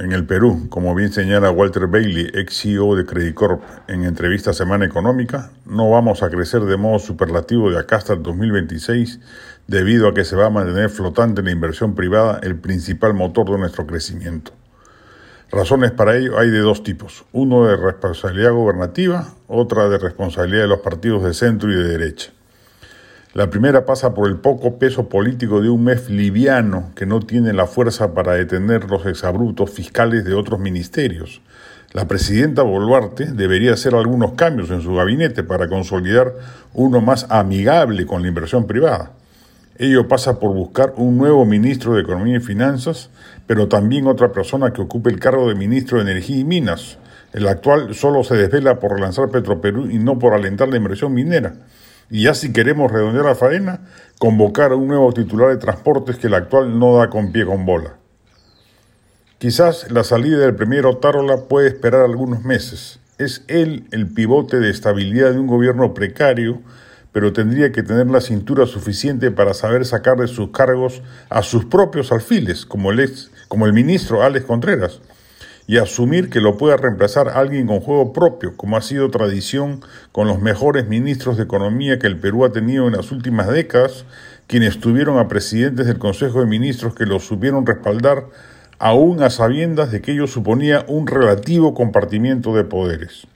En el Perú, como bien señala Walter Bailey, ex CEO de Credit Corp, en entrevista Semana Económica, no vamos a crecer de modo superlativo de acá hasta el 2026 debido a que se va a mantener flotante la inversión privada, el principal motor de nuestro crecimiento. Razones para ello hay de dos tipos, uno de responsabilidad gobernativa, otra de responsabilidad de los partidos de centro y de derecha. La primera pasa por el poco peso político de un MEF liviano que no tiene la fuerza para detener los exabrutos fiscales de otros ministerios. La presidenta Boluarte debería hacer algunos cambios en su gabinete para consolidar uno más amigable con la inversión privada. Ello pasa por buscar un nuevo ministro de Economía y Finanzas, pero también otra persona que ocupe el cargo de ministro de Energía y Minas. El actual solo se desvela por relanzar Petroperú y no por alentar la inversión minera. Y ya si queremos redondear la faena, convocar a un nuevo titular de transportes que el actual no da con pie con bola. Quizás la salida del primero Tarola puede esperar algunos meses. Es él el pivote de estabilidad de un gobierno precario, pero tendría que tener la cintura suficiente para saber sacar de sus cargos a sus propios alfiles, como el, ex, como el ministro Alex Contreras, y asumir que lo pueda reemplazar alguien con juego propio, como ha sido tradición con los mejores ministros de Economía que el Perú ha tenido en las últimas décadas, quienes tuvieron a presidentes del Consejo de Ministros que los supieron respaldar aún a sabiendas de que ello suponía un relativo compartimiento de poderes.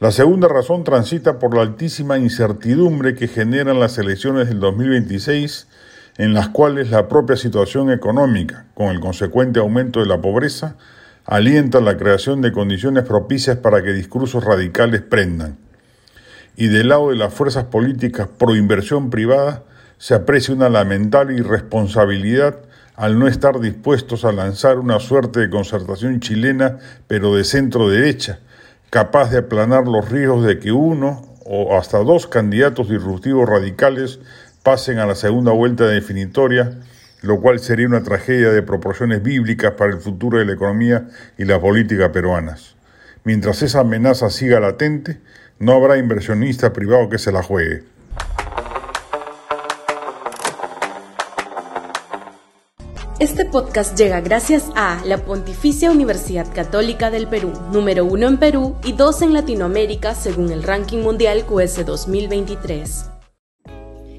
La segunda razón transita por la altísima incertidumbre que generan las elecciones del 2026, en las cuales la propia situación económica, con el consecuente aumento de la pobreza, alienta la creación de condiciones propicias para que discursos radicales prendan. Y del lado de las fuerzas políticas pro inversión privada se aprecia una lamentable irresponsabilidad al no estar dispuestos a lanzar una suerte de concertación chilena, pero de centro derecha, capaz de aplanar los riesgos de que uno o hasta dos candidatos disruptivos radicales pasen a la segunda vuelta definitoria lo cual sería una tragedia de proporciones bíblicas para el futuro de la economía y la política peruanas. Mientras esa amenaza siga latente, no habrá inversionista privado que se la juegue. Este podcast llega gracias a la Pontificia Universidad Católica del Perú, número uno en Perú y dos en Latinoamérica según el ranking mundial QS 2023.